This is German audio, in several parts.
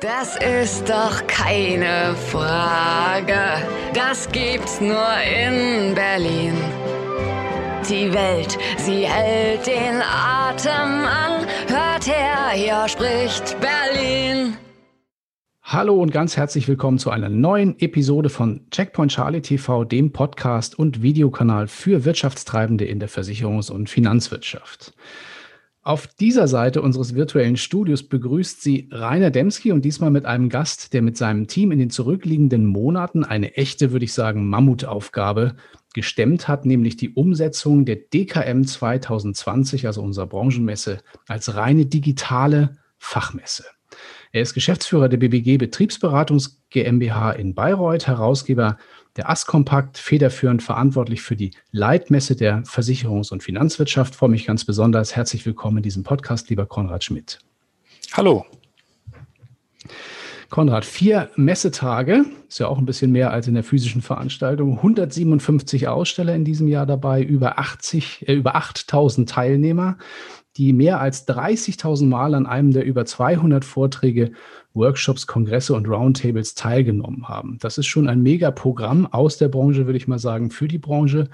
Das ist doch keine Frage. Das gibt's nur in Berlin. Die Welt, sie hält den Atem an. Hört her, hier spricht Berlin. Hallo und ganz herzlich willkommen zu einer neuen Episode von Checkpoint Charlie TV, dem Podcast und Videokanal für Wirtschaftstreibende in der Versicherungs- und Finanzwirtschaft. Auf dieser Seite unseres virtuellen Studios begrüßt sie Rainer Demski und diesmal mit einem Gast, der mit seinem Team in den zurückliegenden Monaten eine echte, würde ich sagen, Mammutaufgabe gestemmt hat, nämlich die Umsetzung der DKM 2020, also unserer Branchenmesse, als reine digitale Fachmesse. Er ist Geschäftsführer der BBG Betriebsberatungs GmbH in Bayreuth, Herausgeber der AS-Kompakt, federführend verantwortlich für die Leitmesse der Versicherungs- und Finanzwirtschaft. Ich freue mich ganz besonders. Herzlich willkommen in diesem Podcast, lieber Konrad Schmidt. Hallo. Konrad, vier Messetage, ist ja auch ein bisschen mehr als in der physischen Veranstaltung, 157 Aussteller in diesem Jahr dabei, über 80, äh, über 8000 Teilnehmer die mehr als 30.000 Mal an einem der über 200 Vorträge, Workshops, Kongresse und Roundtables teilgenommen haben. Das ist schon ein Megaprogramm aus der Branche, würde ich mal sagen, für die Branche.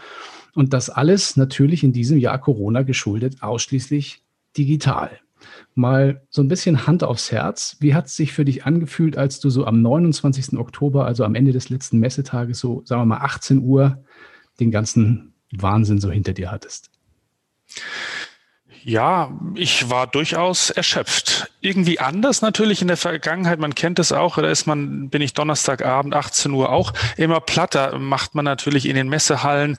Und das alles natürlich in diesem Jahr Corona geschuldet, ausschließlich digital. Mal so ein bisschen Hand aufs Herz. Wie hat es sich für dich angefühlt, als du so am 29. Oktober, also am Ende des letzten Messetages, so sagen wir mal 18 Uhr, den ganzen Wahnsinn so hinter dir hattest? Ja, ich war durchaus erschöpft. Irgendwie anders natürlich in der Vergangenheit. Man kennt es auch. Da ist man, bin ich Donnerstagabend 18 Uhr auch immer platter. Macht man natürlich in den Messehallen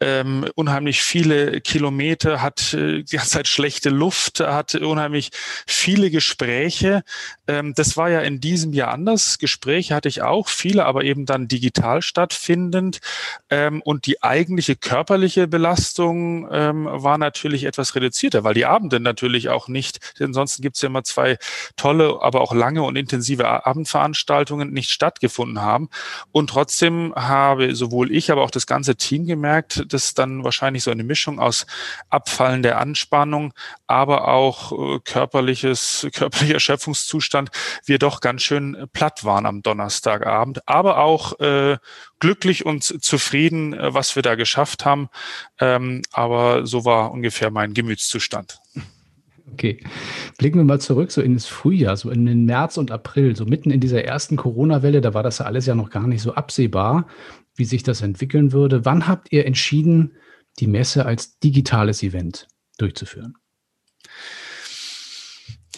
ähm, unheimlich viele Kilometer, hat äh, die ganze Zeit schlechte Luft, hat unheimlich viele Gespräche. Ähm, das war ja in diesem Jahr anders. Gespräche hatte ich auch, viele, aber eben dann digital stattfindend. Ähm, und die eigentliche körperliche Belastung ähm, war natürlich etwas reduzierter weil die Abende natürlich auch nicht, ansonsten gibt es ja immer zwei tolle, aber auch lange und intensive Abendveranstaltungen nicht stattgefunden haben. Und trotzdem habe sowohl ich, aber auch das ganze Team gemerkt, dass dann wahrscheinlich so eine Mischung aus Abfallen der Anspannung, aber auch äh, körperliches, körperlicher Erschöpfungszustand, wir doch ganz schön platt waren am Donnerstagabend, aber auch äh, glücklich und zufrieden, äh, was wir da geschafft haben. Ähm, aber so war ungefähr mein Gemütszustand. Zustand. Okay. Blicken wir mal zurück, so ins Frühjahr, so in den März und April, so mitten in dieser ersten Corona-Welle, da war das ja alles ja noch gar nicht so absehbar, wie sich das entwickeln würde. Wann habt ihr entschieden, die Messe als digitales Event durchzuführen?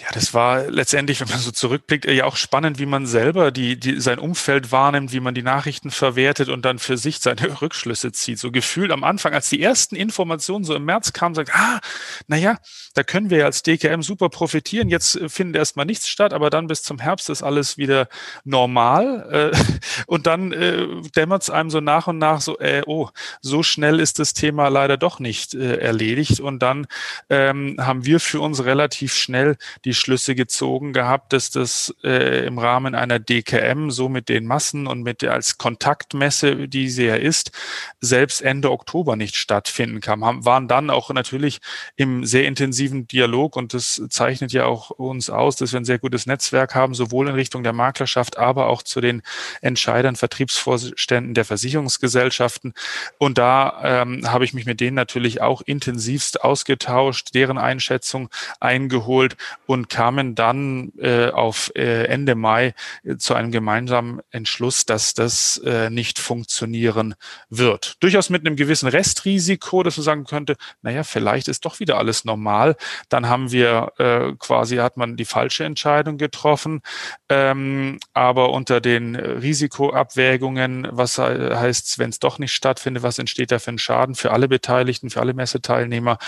Ja, das war letztendlich, wenn man so zurückblickt, ja auch spannend, wie man selber die, die, sein Umfeld wahrnimmt, wie man die Nachrichten verwertet und dann für sich seine Rückschlüsse zieht. So gefühlt am Anfang, als die ersten Informationen so im März kamen, sagt, ah, naja, da können wir ja als DKM super profitieren. Jetzt findet erstmal nichts statt, aber dann bis zum Herbst ist alles wieder normal. Äh, und dann äh, dämmert es einem so nach und nach so, äh, oh, so schnell ist das Thema leider doch nicht äh, erledigt. Und dann ähm, haben wir für uns relativ schnell die Schlüsse gezogen gehabt, dass das äh, im Rahmen einer DKM, so mit den Massen und mit der als Kontaktmesse, die sie ja ist, selbst Ende Oktober nicht stattfinden kann. Haben, waren dann auch natürlich im sehr intensiven Dialog und das zeichnet ja auch uns aus, dass wir ein sehr gutes Netzwerk haben, sowohl in Richtung der Maklerschaft, aber auch zu den Entscheidern, Vertriebsvorständen der Versicherungsgesellschaften. Und da ähm, habe ich mich mit denen natürlich auch intensivst ausgetauscht, deren Einschätzung eingeholt und kamen dann äh, auf äh, Ende Mai äh, zu einem gemeinsamen Entschluss, dass das äh, nicht funktionieren wird. Durchaus mit einem gewissen Restrisiko, dass man sagen könnte, naja, vielleicht ist doch wieder alles normal. Dann haben wir äh, quasi, hat man die falsche Entscheidung getroffen. Ähm, aber unter den Risikoabwägungen, was heißt, wenn es doch nicht stattfindet, was entsteht da für ein Schaden für alle Beteiligten, für alle Messeteilnehmer,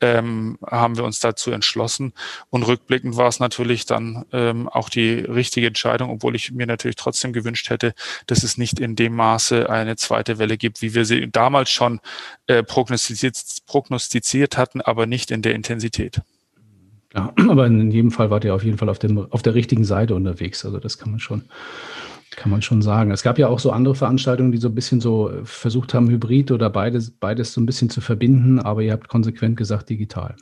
ähm, haben wir uns dazu entschlossen. Und rückblickend rückblickend war es natürlich dann ähm, auch die richtige Entscheidung, obwohl ich mir natürlich trotzdem gewünscht hätte, dass es nicht in dem Maße eine zweite Welle gibt, wie wir sie damals schon äh, prognostiziert, prognostiziert hatten, aber nicht in der Intensität. Ja, aber in jedem Fall wart ihr auf jeden Fall auf, dem, auf der richtigen Seite unterwegs. Also das kann man schon, kann man schon sagen. Es gab ja auch so andere Veranstaltungen, die so ein bisschen so versucht haben, Hybrid oder beides, beides so ein bisschen zu verbinden, aber ihr habt konsequent gesagt digital.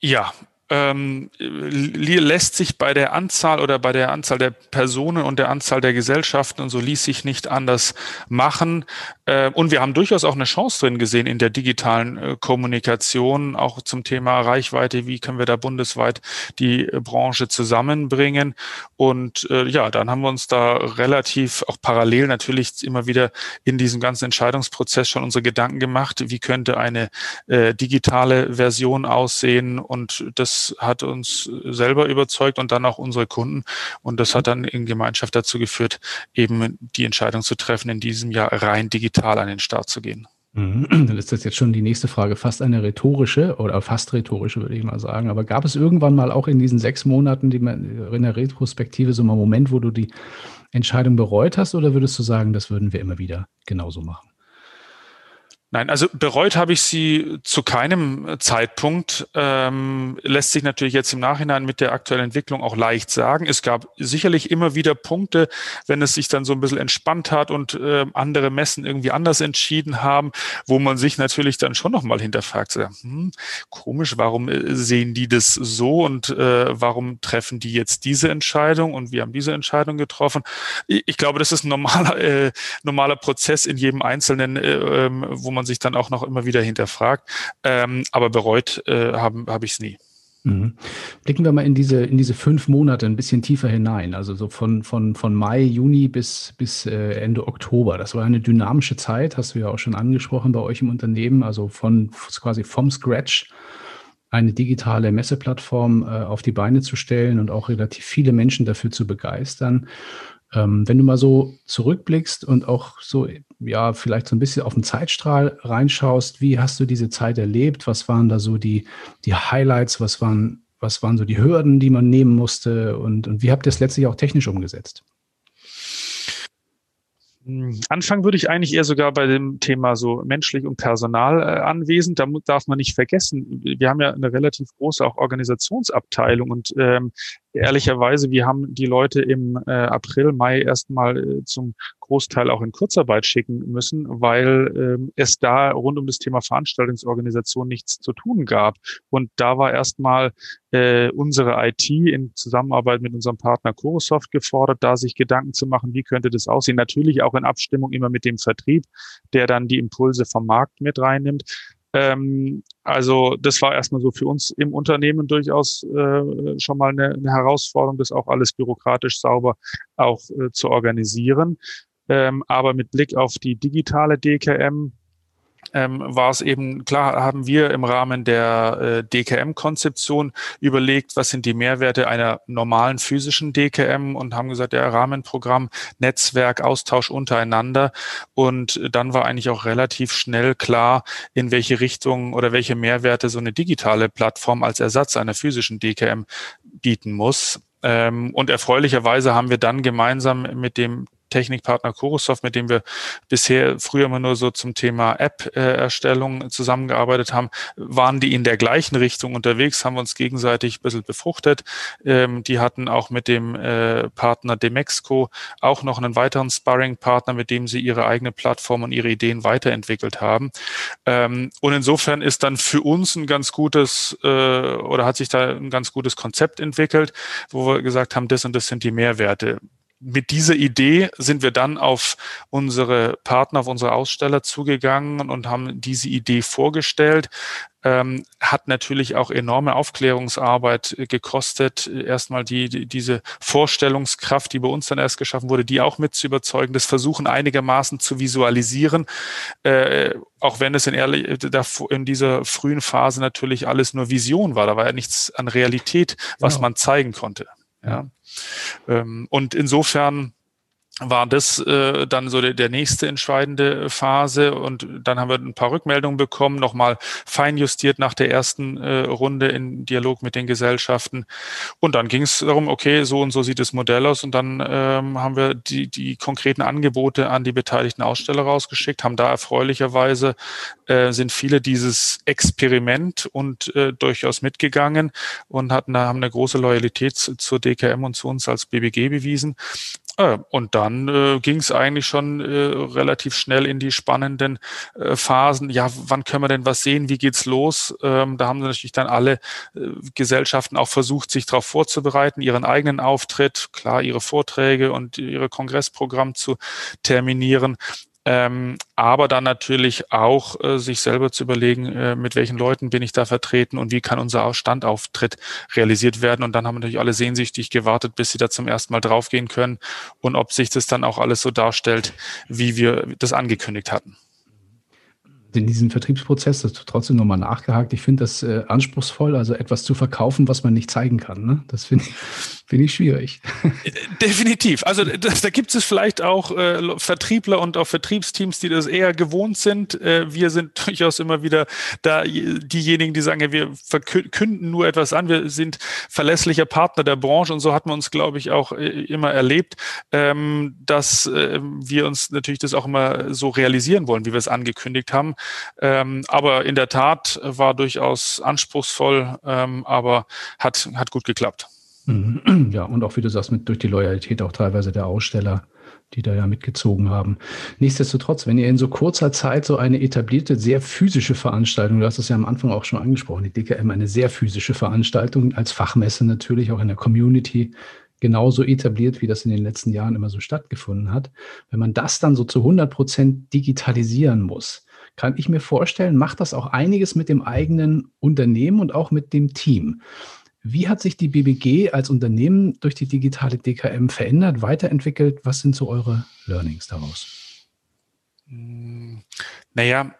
Ja, ähm, lässt sich bei der Anzahl oder bei der Anzahl der Personen und der Anzahl der Gesellschaften und so ließ sich nicht anders machen. Äh, und wir haben durchaus auch eine Chance drin gesehen in der digitalen äh, Kommunikation, auch zum Thema Reichweite. Wie können wir da bundesweit die äh, Branche zusammenbringen? Und äh, ja, dann haben wir uns da relativ auch parallel natürlich immer wieder in diesem ganzen Entscheidungsprozess schon unsere Gedanken gemacht. Wie könnte eine äh, digitale Version aussehen? Und das hat uns selber überzeugt und dann auch unsere Kunden. Und das hat dann in Gemeinschaft dazu geführt, eben die Entscheidung zu treffen, in diesem Jahr rein digital an den Start zu gehen. Mhm. Dann ist das jetzt schon die nächste Frage, fast eine rhetorische oder fast rhetorische, würde ich mal sagen. Aber gab es irgendwann mal auch in diesen sechs Monaten die, in der Retrospektive so mal einen Moment, wo du die Entscheidung bereut hast oder würdest du sagen, das würden wir immer wieder genauso machen? Nein, also bereut habe ich sie zu keinem Zeitpunkt. Ähm, lässt sich natürlich jetzt im Nachhinein mit der aktuellen Entwicklung auch leicht sagen. Es gab sicherlich immer wieder Punkte, wenn es sich dann so ein bisschen entspannt hat und äh, andere Messen irgendwie anders entschieden haben, wo man sich natürlich dann schon nochmal hinterfragt, so, hm, komisch, warum äh, sehen die das so und äh, warum treffen die jetzt diese Entscheidung und wir haben diese Entscheidung getroffen. Ich, ich glaube, das ist ein normaler, äh, normaler Prozess in jedem Einzelnen, äh, ähm, wo man sich dann auch noch immer wieder hinterfragt. Ähm, aber bereut äh, habe hab ich es nie. Mhm. Blicken wir mal in diese, in diese fünf Monate ein bisschen tiefer hinein, also so von, von, von Mai, Juni bis, bis äh, Ende Oktober. Das war eine dynamische Zeit, hast du ja auch schon angesprochen bei euch im Unternehmen, also von quasi vom Scratch eine digitale Messeplattform äh, auf die Beine zu stellen und auch relativ viele Menschen dafür zu begeistern. Ähm, wenn du mal so zurückblickst und auch so, ja, vielleicht so ein bisschen auf den Zeitstrahl reinschaust, wie hast du diese Zeit erlebt? Was waren da so die, die Highlights? Was waren, was waren so die Hürden, die man nehmen musste? Und, und wie habt ihr es letztlich auch technisch umgesetzt? Hm, Anfangen würde ich eigentlich eher sogar bei dem Thema so menschlich und Personal äh, anwesend. Da darf man nicht vergessen, wir haben ja eine relativ große auch Organisationsabteilung und ähm, ehrlicherweise, wir haben die Leute im äh, April, Mai erstmal äh, zum Großteil auch in Kurzarbeit schicken müssen, weil ähm, es da rund um das Thema Veranstaltungsorganisation nichts zu tun gab. Und da war erstmal äh, unsere IT in Zusammenarbeit mit unserem Partner Corosoft gefordert, da sich Gedanken zu machen, wie könnte das aussehen. Natürlich auch in Abstimmung immer mit dem Vertrieb, der dann die Impulse vom Markt mit reinnimmt. Ähm, also das war erstmal so für uns im Unternehmen durchaus äh, schon mal eine, eine, Herausforderung, das auch alles bürokratisch sauber auch äh, zu organisieren. Ähm, aber mit Blick auf die digitale DKM ähm, war es eben klar, haben wir im Rahmen der äh, DKM-Konzeption überlegt, was sind die Mehrwerte einer normalen physischen DKM und haben gesagt, ja, Rahmenprogramm, Netzwerk, Austausch untereinander. Und dann war eigentlich auch relativ schnell klar, in welche Richtung oder welche Mehrwerte so eine digitale Plattform als Ersatz einer physischen DKM bieten muss. Ähm, und erfreulicherweise haben wir dann gemeinsam mit dem Technikpartner Chorosoft, mit dem wir bisher früher immer nur so zum Thema App-Erstellung zusammengearbeitet haben, waren die in der gleichen Richtung unterwegs, haben uns gegenseitig ein bisschen befruchtet. Ähm, die hatten auch mit dem äh, Partner Demexco auch noch einen weiteren Sparring-Partner, mit dem sie ihre eigene Plattform und ihre Ideen weiterentwickelt haben. Ähm, und insofern ist dann für uns ein ganz gutes äh, oder hat sich da ein ganz gutes Konzept entwickelt, wo wir gesagt haben, das und das sind die Mehrwerte mit dieser Idee sind wir dann auf unsere Partner, auf unsere Aussteller zugegangen und haben diese Idee vorgestellt. Ähm, hat natürlich auch enorme Aufklärungsarbeit gekostet. Erstmal die, die, diese Vorstellungskraft, die bei uns dann erst geschaffen wurde, die auch mit zu überzeugen, das Versuchen einigermaßen zu visualisieren, äh, auch wenn es in, ehrlich, in dieser frühen Phase natürlich alles nur Vision war. Da war ja nichts an Realität, was genau. man zeigen konnte. Ja. Ähm, und insofern war das äh, dann so der, der nächste entscheidende Phase? Und dann haben wir ein paar Rückmeldungen bekommen, nochmal feinjustiert nach der ersten äh, Runde in Dialog mit den Gesellschaften. Und dann ging es darum, okay, so und so sieht das Modell aus. Und dann ähm, haben wir die, die konkreten Angebote an die beteiligten Aussteller rausgeschickt, haben da erfreulicherweise äh, sind viele dieses Experiment und äh, durchaus mitgegangen und hatten haben eine große Loyalität zu, zur DKM und zu uns als BBG bewiesen Äh, und dann äh, ging es eigentlich schon äh, relativ schnell in die spannenden äh, Phasen. Ja, wann können wir denn was sehen? Wie geht's los? Ähm, da haben natürlich dann alle äh, Gesellschaften auch versucht, sich darauf vorzubereiten, ihren eigenen Auftritt, klar, ihre Vorträge und ihre Kongressprogramm zu terminieren ähm, aber dann natürlich auch äh, sich selber zu überlegen, äh, mit welchen Leuten bin ich da vertreten und wie kann unser Standauftritt realisiert werden. Und dann haben natürlich alle sehnsüchtig gewartet, bis sie da zum ersten Mal draufgehen können und ob sich das dann auch alles so darstellt, wie wir das angekündigt hatten in diesen Vertriebsprozess, das trotzdem nochmal nachgehakt, ich finde das äh, anspruchsvoll, also etwas zu verkaufen, was man nicht zeigen kann. Ne? Das finde ich, find ich schwierig. Äh, definitiv. Also das, da gibt es vielleicht auch äh, Vertriebler und auch Vertriebsteams, die das eher gewohnt sind. Äh, wir sind durchaus immer wieder da diejenigen, die sagen, ja, wir verkünden nur etwas an. Wir sind verlässlicher Partner der Branche und so hat man uns, glaube ich, auch äh, immer erlebt, ähm, dass äh, wir uns natürlich das auch immer so realisieren wollen, wie wir es angekündigt haben. Ähm, aber in der Tat war durchaus anspruchsvoll, ähm, aber hat, hat gut geklappt. Mhm. Ja, und auch wie du sagst, mit, durch die Loyalität auch teilweise der Aussteller, die da ja mitgezogen haben. Nichtsdestotrotz, wenn ihr in so kurzer Zeit so eine etablierte, sehr physische Veranstaltung, du hast es ja am Anfang auch schon angesprochen, die DKM, eine sehr physische Veranstaltung, als Fachmesse natürlich auch in der Community genauso etabliert, wie das in den letzten Jahren immer so stattgefunden hat. Wenn man das dann so zu 100 Prozent digitalisieren muss, kann ich mir vorstellen, macht das auch einiges mit dem eigenen Unternehmen und auch mit dem Team. Wie hat sich die BBG als Unternehmen durch die digitale DKM verändert, weiterentwickelt? Was sind so eure Learnings daraus? Hm, naja,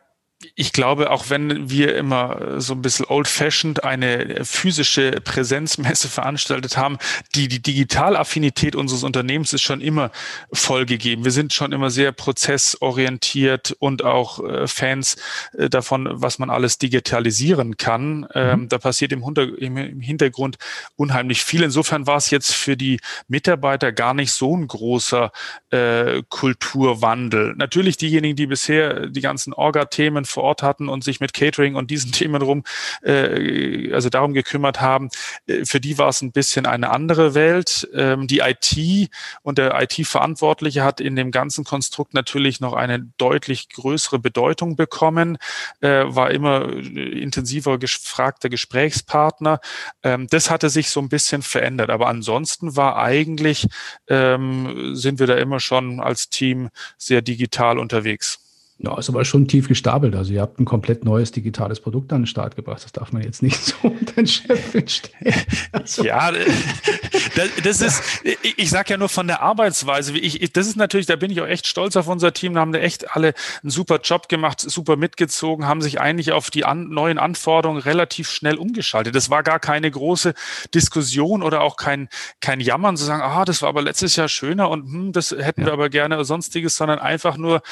ich glaube, auch wenn wir immer so ein bisschen old-fashioned eine physische Präsenzmesse veranstaltet haben, die, die Digitalaffinität unseres Unternehmens ist schon immer vollgegeben. Wir sind schon immer sehr prozessorientiert und auch äh, Fans äh, davon, was man alles digitalisieren kann. Mhm. Ähm, da passiert im, im, Hintergrund unheimlich viel. Insofern war es jetzt für die Mitarbeiter gar nicht so ein großer äh, Kulturwandel. Natürlich diejenigen, die bisher die ganzen Orga-Themen vor Ort hatten und sich mit Catering und diesen Themen rum, äh, also darum gekümmert haben, äh, für die war es ein bisschen eine andere Welt. Ähm, die IT und der IT-Verantwortliche hat in dem ganzen Konstrukt natürlich noch eine deutlich größere Bedeutung bekommen, äh, war immer intensiver gefragter Gesprächspartner. Ähm, das hatte sich so ein bisschen verändert, aber ansonsten war eigentlich, ähm, sind wir da immer schon als Team sehr digital unterwegs. Ja, ist aber schon tief gestapelt. Also ihr habt ein komplett neues digitales Produkt an den Start gebracht. Das darf man jetzt nicht so unter den Scheffel stellen. Also. Ja, das, das ist, ich sage ja nur von der Arbeitsweise. Ich, das ist natürlich, da bin ich auch echt stolz auf unser Team. Da haben da echt alle einen super Job gemacht, super mitgezogen, haben sich eigentlich auf die an, neuen Anforderungen relativ schnell umgeschaltet. Das war gar keine große Diskussion oder auch kein, kein Jammern zu sagen, ah, das war aber letztes Jahr schöner und hm, das hätten ja. wir aber gerne oder sonstiges, sondern einfach nur,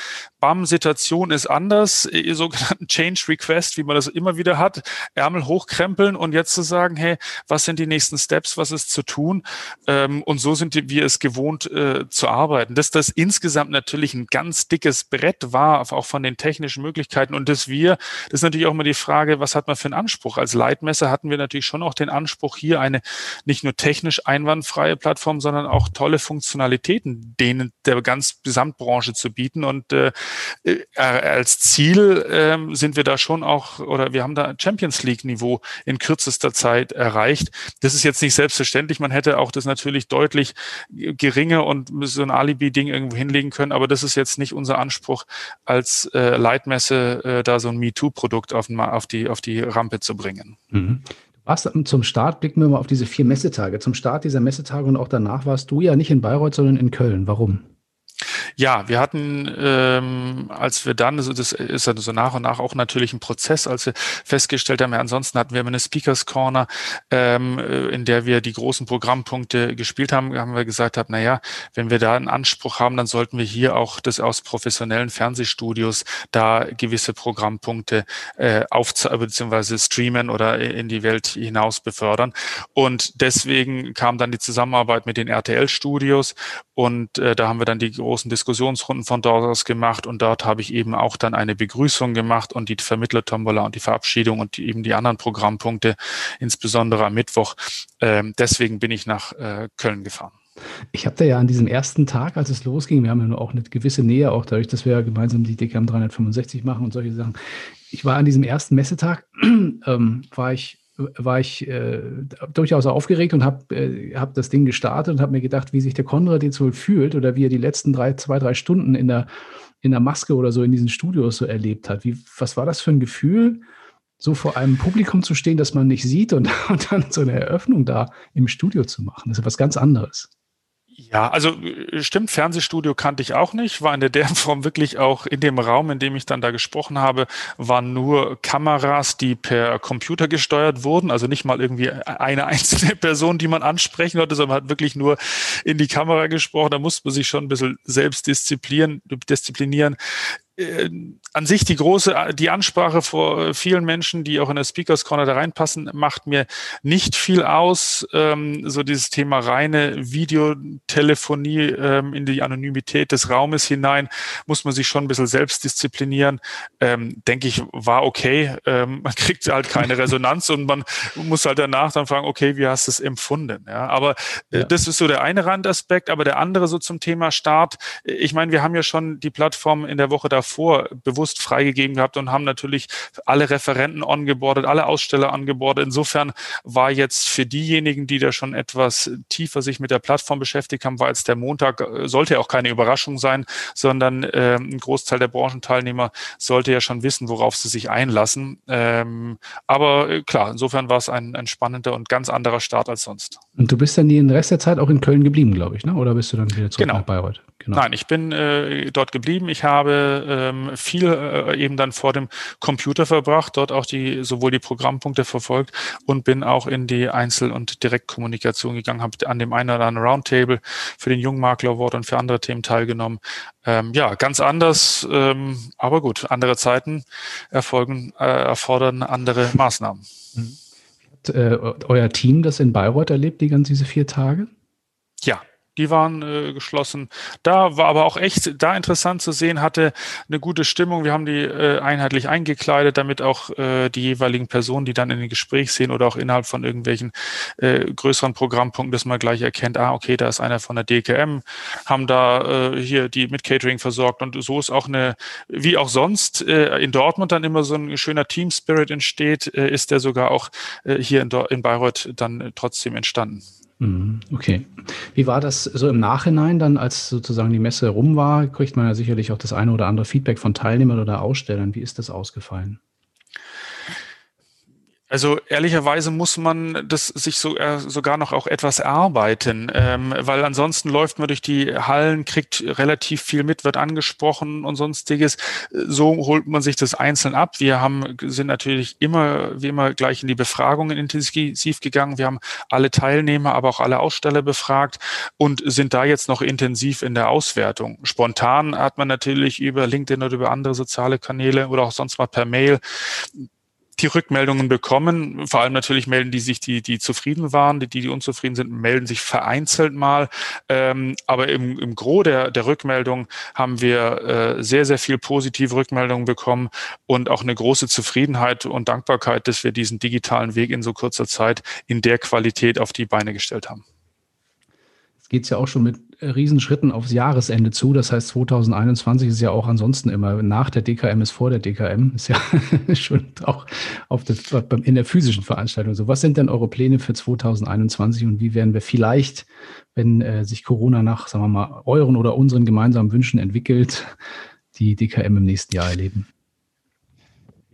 bam, Situation Situation ist anders, sogenannten Change Request, wie man das immer wieder hat, Ärmel hochkrempeln und jetzt zu sagen, hey, was sind die nächsten Steps, was ist zu tun? Ähm, und so sind wir es gewohnt äh, zu arbeiten. Dass das insgesamt natürlich ein ganz dickes Brett war, auch von den technischen Möglichkeiten und dass wir, das ist natürlich auch immer die Frage, was hat man für einen Anspruch? Als Leitmesser hatten wir natürlich schon auch den Anspruch, hier eine nicht nur technisch einwandfreie Plattform, sondern auch tolle Funktionalitäten denen der ganz Gesamtbranche zu bieten. Und äh, äh, als Ziel ähm, sind wir da schon auch, oder wir haben da Champions League-Niveau in kürzester Zeit erreicht. Das ist jetzt nicht selbstverständlich. Man hätte auch das natürlich deutlich geringer und so ein Alibi-Ding irgendwo hinlegen können, aber das ist jetzt nicht unser Anspruch, als äh, Leitmesse äh, da so ein MeToo-Produkt auf, auf, die, auf die Rampe zu bringen. Mhm. Was zum Start, blicken wir mal auf diese vier Messetage. Zum Start dieser Messetage und auch danach warst du ja nicht in Bayreuth, sondern in Köln. Warum? Ja, wir hatten, ähm, als wir dann, also das ist dann so nach und nach auch natürlich ein Prozess, als wir festgestellt haben, ja, ansonsten hatten wir immer eine Speakers Corner, ähm, äh, in der wir die großen Programmpunkte gespielt haben, haben wir gesagt, haben, na ja, wenn wir da einen Anspruch haben, dann sollten wir hier auch das aus professionellen Fernsehstudios da gewisse Programmpunkte äh, auf beziehungsweise streamen oder in die Welt hinaus befördern. Und deswegen kam dann die Zusammenarbeit mit den RTL-Studios und äh, da haben wir dann die großen Diskussionsrunden von dort aus gemacht und dort habe ich eben auch dann eine Begrüßung gemacht und die Vermittler-Tombola und die Verabschiedung und die, eben die anderen Programmpunkte, insbesondere am Mittwoch. Ähm, deswegen bin ich nach äh, Köln gefahren. Ich habe da ja an diesem ersten Tag, als es losging, wir haben ja nur auch eine gewisse Nähe, auch dadurch, dass wir ja gemeinsam die DKM 365 machen und solche Sachen. Ich war an diesem ersten Messetag, ähm, war ich war ich äh, durchaus aufgeregt und habe äh, hab das Ding gestartet und habe mir gedacht, wie sich der Konrad jetzt wohl fühlt oder wie er die letzten drei, zwei, drei Stunden in der, in der Maske oder so in diesen Studios so erlebt hat. Wie, was war das für ein Gefühl, so vor einem Publikum zu stehen, das man nicht sieht und, und dann so eine Eröffnung da im Studio zu machen? Das ist was ganz anderes. Ja, also äh, stimmt, Fernsehstudio kannte ich auch nicht, war in der, der Form wirklich auch in dem Raum, in dem ich dann da gesprochen habe, waren nur Kameras, die per Computer gesteuert wurden, also nicht mal irgendwie eine einzelne Person, die man ansprechen konnte, sondern man hat wirklich nur in die Kamera gesprochen. Da musste man sich schon ein bisschen selbst disziplinieren. disziplinieren äh, an sich die große, die Ansprache vor vielen Menschen, die auch in der Speakers Corner da reinpassen, macht mir nicht viel aus. Ähm, so dieses Thema reine Videotelefonie ähm, in die Anonymität des Raumes hinein, muss man sich schon ein bisschen selbst disziplinieren. Ähm, denke ich, war okay. Ähm, man kriegt halt keine Resonanz und man muss halt danach dann fragen, okay, wie hast du es empfunden? Ja, aber äh, ja. das ist so der eine Randaspekt, aber der andere so zum Thema Start. Ich meine, wir haben ja schon die Plattform in der Woche da davor bewusst freigegeben gehabt und haben natürlich alle Referenten ongeboardet, alle Aussteller ongeboardet. Insofern war jetzt für diejenigen, die da schon etwas tiefer sich mit der Plattform beschäftigt haben, war jetzt der Montag, äh, sollte ja auch keine Überraschung sein, sondern äh, ein Großteil der Branchenteilnehmer sollte ja schon wissen, worauf sie sich einlassen. Ähm, aber äh, klar, insofern war es ein, ein spannender und ganz anderer Start als sonst. Und du bist dann den Rest der Zeit auch in Köln geblieben, glaube ich, ne? oder bist du dann wieder zurück genau. nach Bayreuth? Genau. Nein, ich bin äh, dort geblieben. Ich habe ähm, viel äh, eben dann vor dem Computer verbracht, dort auch die sowohl die Programmpunkte verfolgt und bin auch in die Einzel- und Direktkommunikation gegangen, habe an dem einen oder anderen Roundtable für den Jungmakler Award und für andere Themen teilgenommen. Ähm, ja, ganz anders, ähm, aber gut, andere Zeiten erfolgen, äh, erfordern andere Maßnahmen. Mhm. Äh, euer Team das in Bayreuth erlebt, die ganzen diese vier Tage? Ja, die waren äh, geschlossen. Da war aber auch echt da interessant zu sehen, hatte eine gute Stimmung. Wir haben die äh, einheitlich eingekleidet, damit auch äh, die jeweiligen Personen, die dann in den Gespräch sehen oder auch innerhalb von irgendwelchen äh, größeren Programmpunkten, dass man gleich erkennt, ah, okay, da ist einer von der DKM, haben da äh, hier die mit Catering versorgt und so ist auch eine, wie auch sonst äh, in Dortmund dann immer so ein schöner Team Spirit entsteht, äh, ist der sogar auch äh, hier in, in Bayreuth dann äh, trotzdem entstanden. Mhm, okay. Wie war das so im Nachhinein dann, als sozusagen die Messe rum war? Kriegt man ja sicherlich auch das eine oder andere Feedback von Teilnehmern oder Ausstellern. Wie ist das ausgefallen? Also ehrlicherweise muss man das sich so, äh, sogar noch auch etwas erarbeiten, ähm, weil ansonsten läuft man durch die Hallen, kriegt relativ viel mit, wird angesprochen und sonstiges. So holt man sich das einzeln ab. Wir haben sind natürlich immer wie immer gleich in die Befragungen intensiv gegangen. Wir haben alle Teilnehmer, aber auch alle Aussteller befragt und sind da jetzt noch intensiv in der Auswertung. Spontan hat man natürlich über LinkedIn oder über andere soziale Kanäle oder auch sonst mal per Mail die Rückmeldungen bekommen. Vor allem natürlich melden die sich, die, die zufrieden waren, die, die unzufrieden sind, melden sich vereinzelt mal. Ähm, aber im, im Gros der, der Rückmeldung haben wir äh, sehr, sehr viel positive Rückmeldungen bekommen und auch eine große Zufriedenheit und Dankbarkeit, dass wir diesen digitalen Weg in so kurzer Zeit in der Qualität auf die Beine gestellt haben geht es ja auch schon mit Riesenschritten aufs Jahresende zu. Das heißt, 2021 ist ja auch ansonsten immer nach der DKM ist vor der DKM. Ist ja schon auch auf das, in der physischen Veranstaltung so. Was sind denn eure Pläne für 2021 und wie werden wir vielleicht, wenn äh, sich Corona nach, sagen wir mal, euren oder unseren gemeinsamen Wünschen entwickelt, die DKM im nächsten Jahr erleben?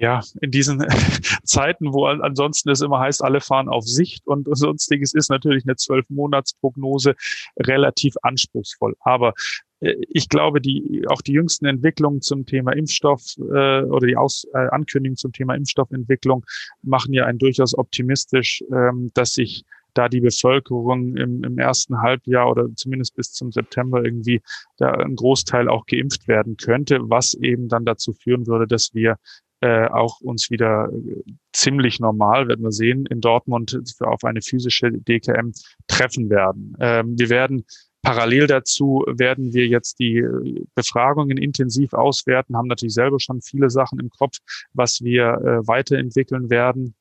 Ja, in diesen Zeiten, wo ansonsten es immer heißt, alle fahren auf Sicht und sonstiges, ist natürlich eine Zwölf-Monats-Prognose relativ anspruchsvoll. Aber äh, ich glaube, die, auch die jüngsten Entwicklungen zum Thema Impfstoff äh, oder die Aus, äh, Ankündigungen zum Thema Impfstoffentwicklung machen ja einen durchaus optimistisch, ähm, dass sich da die Bevölkerung im, im ersten Halbjahr oder zumindest bis zum September irgendwie da ein Großteil auch geimpft werden könnte, was eben dann dazu führen würde, dass wir äh, auch uns wieder äh, ziemlich normal, werden wir sehen, in Dortmund auf eine physische DKM treffen werden. Ähm, wir werden Parallel dazu werden wir jetzt die äh, Befragungen intensiv auswerten, haben natürlich selber schon viele Sachen im Kopf, was wir äh, weiterentwickeln werden.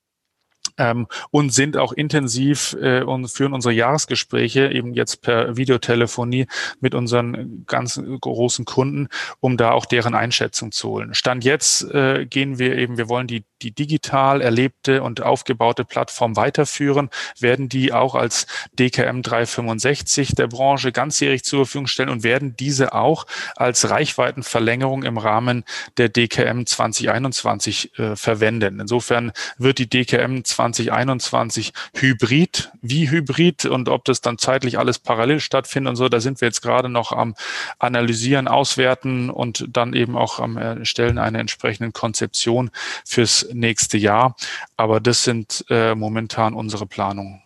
Ähm, und sind auch intensiv äh, und führen unsere Jahresgespräche eben jetzt per Videotelefonie mit unseren ganz großen Kunden, um da auch deren Einschätzung zu holen. Stand jetzt äh, gehen wir eben, wir wollen die, die digital erlebte und aufgebaute Plattform weiterführen, werden die auch als DKM 365 der Branche ganzjährig zur Verfügung stellen und werden diese auch als Reichweitenverlängerung im Rahmen der DKM 2021 äh, verwenden. Insofern wird die DKM 20 2021 Hybrid, wie Hybrid und ob das dann zeitlich alles parallel stattfindet und so, da sind wir jetzt gerade noch am Analysieren, Auswerten und dann eben auch am Erstellen einer entsprechenden Konzeption fürs nächste Jahr. Aber das sind äh, momentan unsere Planungen.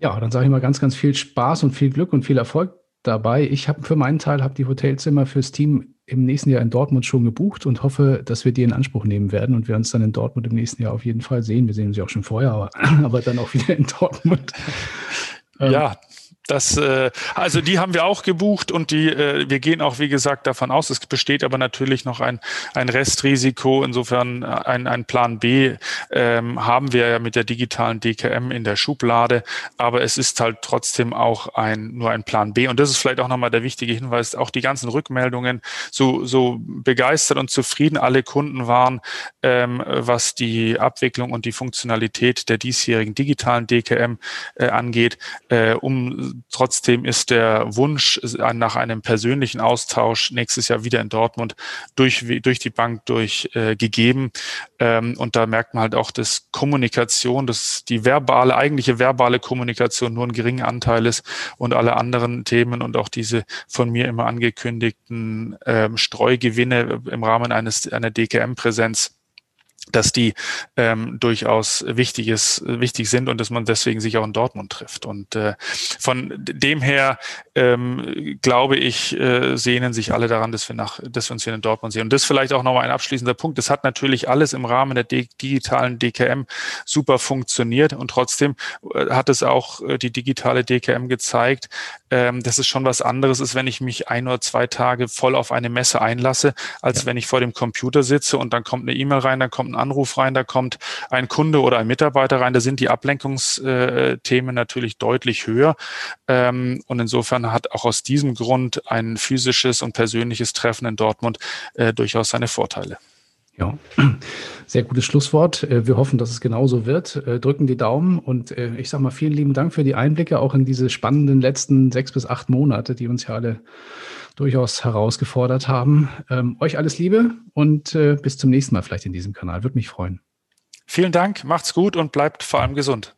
Ja, dann sage ich mal ganz, ganz viel Spaß und viel Glück und viel Erfolg dabei. Ich habe für meinen Teil habe die Hotelzimmer fürs Team im nächsten Jahr in Dortmund schon gebucht und hoffe, dass wir die in Anspruch nehmen werden und wir uns dann in Dortmund im nächsten Jahr auf jeden Fall sehen. Wir sehen uns ja auch schon vorher, aber, aber dann auch wieder in Dortmund. Ja, das, äh, also die haben wir auch gebucht und die, äh, wir gehen auch, wie gesagt, davon aus. Es besteht aber natürlich noch ein, ein Restrisiko. Insofern äh, ein, ein Plan B ähm, haben wir ja mit der digitalen DKM in der Schublade. Aber es ist halt trotzdem auch ein, nur ein Plan B. Und das ist vielleicht auch nochmal der wichtige Hinweis. Auch die ganzen Rückmeldungen, so, so begeistert und zufrieden alle Kunden waren, ähm, was die Abwicklung und die Funktionalität der diesjährigen digitalen DKM äh, angeht, äh, um Trotzdem ist der Wunsch nach einem persönlichen Austausch nächstes Jahr wieder in Dortmund durch, durch die Bank durch äh. Ähm, und da merkt man halt auch, dass Kommunikation, dass die verbale, eigentliche verbale Kommunikation nur ein geringer Anteil ist und alle anderen Themen und auch diese von mir immer angekündigten ähm, Streugewinne im Rahmen eines einer DKM-Präsenz dass die ähm, durchaus wichtiges, wichtig sind und dass man deswegen sich auch in Dortmund trifft. Und äh, von dem her ähm, glaube ich, äh, sehnen sich alle daran, dass wir nach, dass wir uns hier in Dortmund sehen. Und das vielleicht auch nochmal ein abschließender Punkt. Das hat natürlich alles im Rahmen der digitalen DKM super funktioniert und trotzdem äh, hat es auch äh, die digitale DKM gezeigt, ähm, dass es schon was anderes ist, wenn ich mich ein oder zwei Tage voll auf eine Messe einlasse, als ja. wenn ich vor dem Computer sitze und dann kommt eine E-Mail rein, dann kommt ein Anruf rein, da kommt ein Kunde oder ein Mitarbeiter rein. Da sind die Ablenkungsthemen natürlich deutlich höher. Ähm, und insofern hat auch aus diesem Grund ein physisches und persönliches Treffen in Dortmund äh, durchaus seine Vorteile. Ja, sehr gutes Schlusswort. Äh, wir hoffen, dass es genauso wird. Äh, drücken die Daumen und ich sage mal vielen lieben Dank für die Einblicke auch in diese spannenden letzten sechs bis acht Monate, die uns ja alle durchaus herausgefordert haben. Ähm, euch alles Liebe und äh, bis zum nächsten Mal vielleicht in diesem Kanal. Würde mich freuen. Vielen Dank, macht's gut und bleibt vor allem gesund.